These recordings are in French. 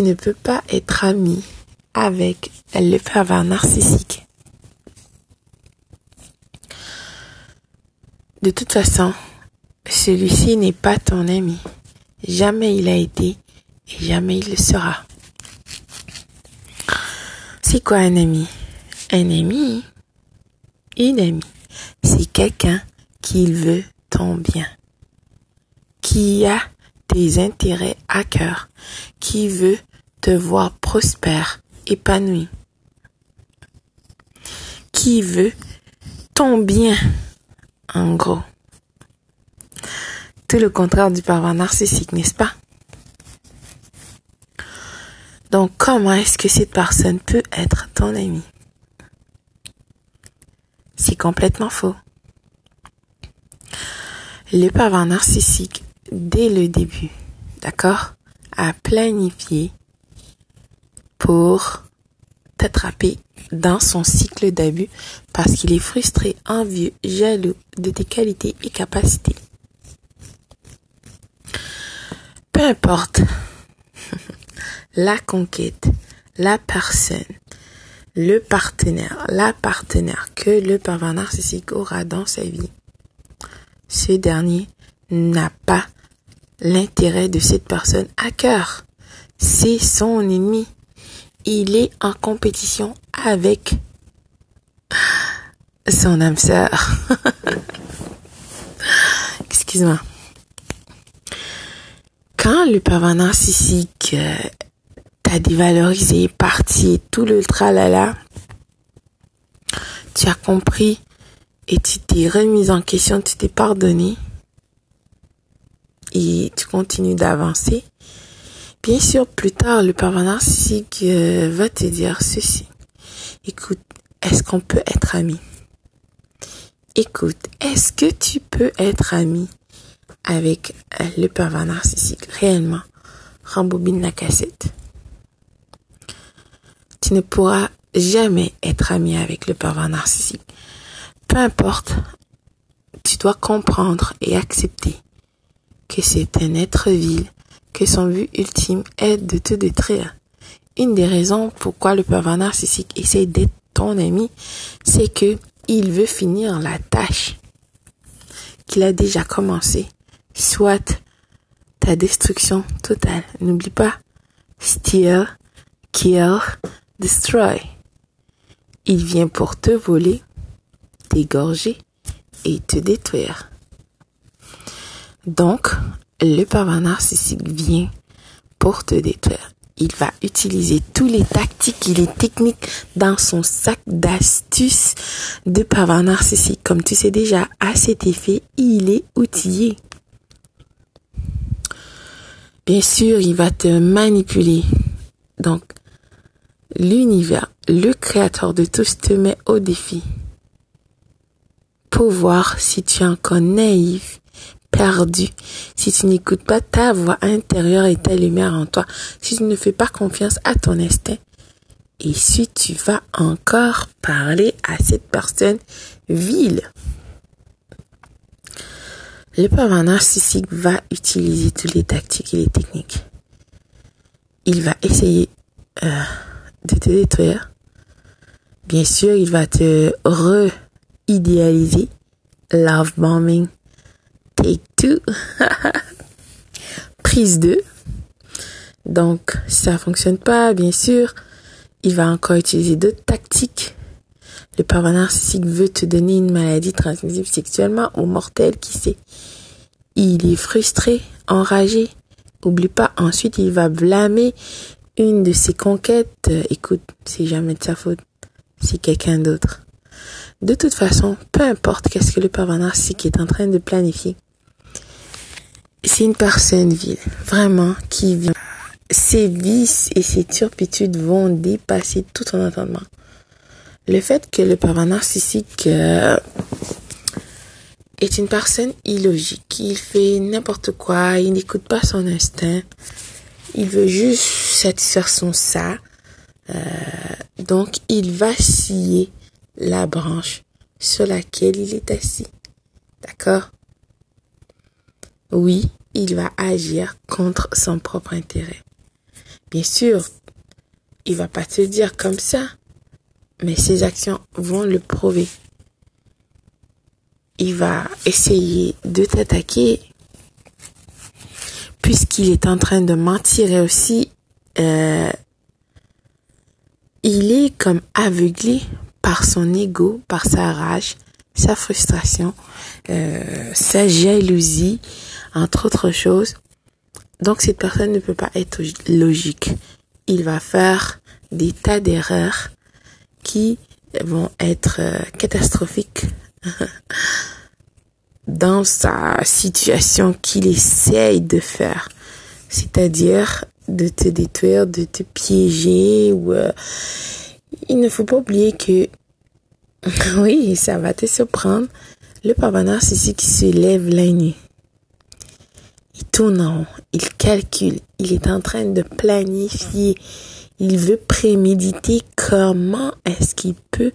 ne peux pas être ami avec le pervers narcissique. De toute façon, celui-ci n'est pas ton ami. Jamais il a été et jamais il le sera. C'est quoi un ami? Un ami, une amie, c'est quelqu'un qui veut ton bien, qui a tes intérêts à cœur, qui veut te voir prospère, épanoui, qui veut ton bien, en gros? Tout le contraire du pervers narcissique, n'est-ce pas? Donc, comment est-ce que cette personne peut être ton ami? C'est complètement faux. Le pervers narcissique, dès le début, d'accord, a planifié pour t'attraper dans son cycle d'abus parce qu'il est frustré, envieux, jaloux de tes qualités et capacités. Peu importe la conquête, la personne, le partenaire, la partenaire que le pervers narcissique aura dans sa vie, ce dernier n'a pas l'intérêt de cette personne à cœur. C'est son ennemi. Il est en compétition avec son âme sœur. Excuse-moi. Quand le pervers narcissique euh, t'a dévalorisé, parti, tout le tralala, tu as compris et tu t'es remise en question, tu t'es pardonné et tu continues d'avancer. Bien sûr, plus tard, le pervers narcissique euh, va te dire ceci. Écoute, est-ce qu'on peut être amis? Écoute, est-ce que tu peux être ami avec euh, le pervers narcissique réellement? Rembobine la cassette. Tu ne pourras jamais être ami avec le pervers narcissique. Peu importe, tu dois comprendre et accepter que c'est un être vil, que son but ultime est de te détruire. Une des raisons pourquoi le pervers narcissique essaie d'être ton ami, c'est que il veut finir la tâche qu'il a déjà commencé, soit ta destruction totale. N'oublie pas, steal, kill, destroy. Il vient pour te voler, t'égorger et te détruire. Donc, le pervers narcissique vient pour te détruire. Il va utiliser tous les tactiques et les techniques dans son sac d'astuces de pervers narcissique. Comme tu sais déjà, à cet effet, il est outillé. Bien sûr, il va te manipuler. Donc, l'univers, le créateur de tous te met au défi pour voir si tu es encore naïf, perdu, si tu n'écoutes pas ta voix intérieure et ta lumière en toi, si tu ne fais pas confiance à ton instinct, et si tu vas encore parler à cette personne vile. Le pervers narcissique va utiliser toutes les tactiques et les techniques. Il va essayer euh, de te détruire. Bien sûr, il va te re-idéaliser. Love bombing. Prise 2. Donc, si ça fonctionne pas, bien sûr, il va encore utiliser d'autres tactiques. Le pervers veut te donner une maladie transmissible sexuellement ou mortelle, qui sait. Il est frustré, enragé. Oublie pas, ensuite il va blâmer une de ses conquêtes. écoute, c'est jamais de sa faute. C'est quelqu'un d'autre. De toute façon, peu importe qu'est-ce que le pervers est en train de planifier. C'est une personne vile, vraiment, qui vit. Ses vices et ses turpitudes vont dépasser tout son entendement. Le fait que le pervers narcissique euh, est une personne illogique, il fait n'importe quoi, il n'écoute pas son instinct, il veut juste satisfaire son ça. Euh, donc, il va scier la branche sur laquelle il est assis. D'accord? Oui, il va agir contre son propre intérêt. Bien sûr, il va pas te dire comme ça, mais ses actions vont le prouver. Il va essayer de t'attaquer puisqu'il est en train de mentir et aussi euh, il est comme aveuglé par son ego, par sa rage, sa frustration, euh, sa jalousie, entre autres choses. Donc cette personne ne peut pas être logique. Il va faire des tas d'erreurs qui vont être euh, catastrophiques dans sa situation qu'il essaye de faire. C'est-à-dire de te détruire, de te piéger ou euh, il ne faut pas oublier que oui, ça va te surprendre. Le papa qui se lève la nuit. Il tourne en rond, il calcule, il est en train de planifier, il veut préméditer comment est-ce qu'il peut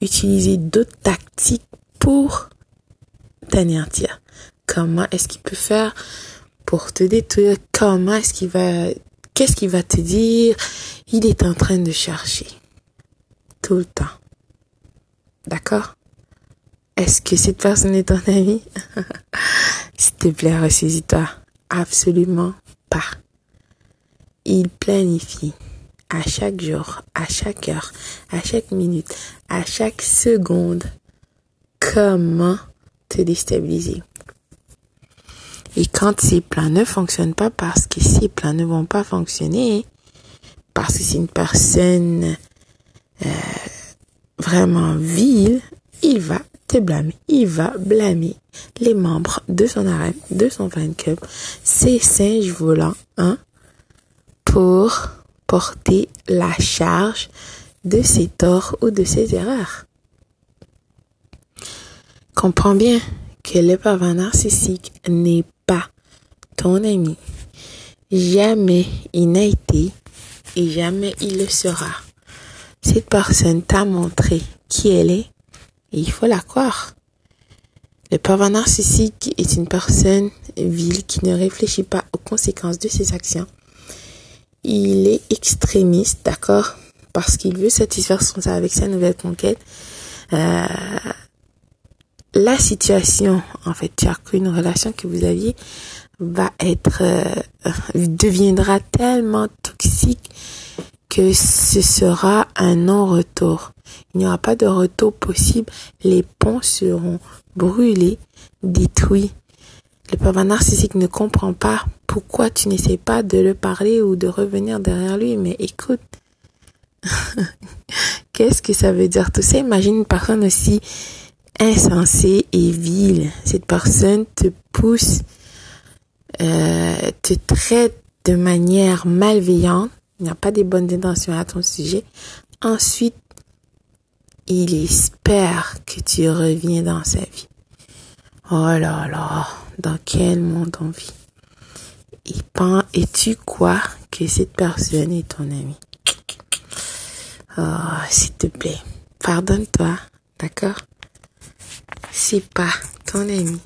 utiliser d'autres tactiques pour t'anéantir. Comment est-ce qu'il peut faire pour te détruire? Comment est-ce qu'il va, qu'est-ce qu'il va te dire? Il est en train de chercher. Tout le temps. D'accord? Est-ce que cette personne est ton ami? S'il te plaît, ressaisis-toi. Absolument pas. Il planifie à chaque jour, à chaque heure, à chaque minute, à chaque seconde comment te déstabiliser. Et quand ces plans ne fonctionnent pas, parce que ces plans ne vont pas fonctionner, parce que c'est une personne euh, vraiment vile, il va te blâmer. Il va blâmer les membres de son arène, de son fan club, ces singes volants, hein, pour porter la charge de ses torts ou de ses erreurs. Comprends bien que le pervers narcissique n'est pas ton ami. Jamais il n'a été et jamais il le sera. Cette personne t'a montré qui elle est et il faut la croire. Le pervers narcissique est une personne vile qui ne réfléchit pas aux conséquences de ses actions il est extrémiste, d'accord Parce qu'il veut satisfaire son avec sa nouvelle conquête. Euh, la situation, en fait, tu as une relation que vous aviez va être, euh, deviendra tellement toxique que ce sera un non-retour. Il n'y aura pas de retour possible. Les ponts seront brûlés, détruits. Le pervers narcissique ne comprend pas pourquoi tu n'essaies pas de le parler ou de revenir derrière lui. Mais écoute, qu'est-ce que ça veut dire? Tout ça Imagine une personne aussi insensée et vile. Cette personne te pousse, euh, te traite de manière malveillante. Il n'y a pas des bonnes intentions à ton sujet. Ensuite, il espère que tu reviens dans sa vie. Oh là là, dans quel monde on vit? Et, et tu crois que cette personne est ton ami? Oh, s'il te plaît, pardonne-toi, d'accord? C'est pas ton ami.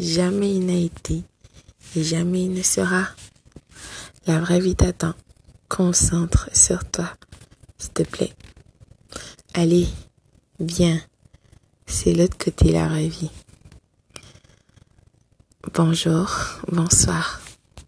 Jamais il n'a été et jamais il ne sera. La vraie vie t'attend. Concentre sur toi, s'il te plaît. Allez, viens. C'est l'autre côté la vraie vie. Bonjour, bonsoir.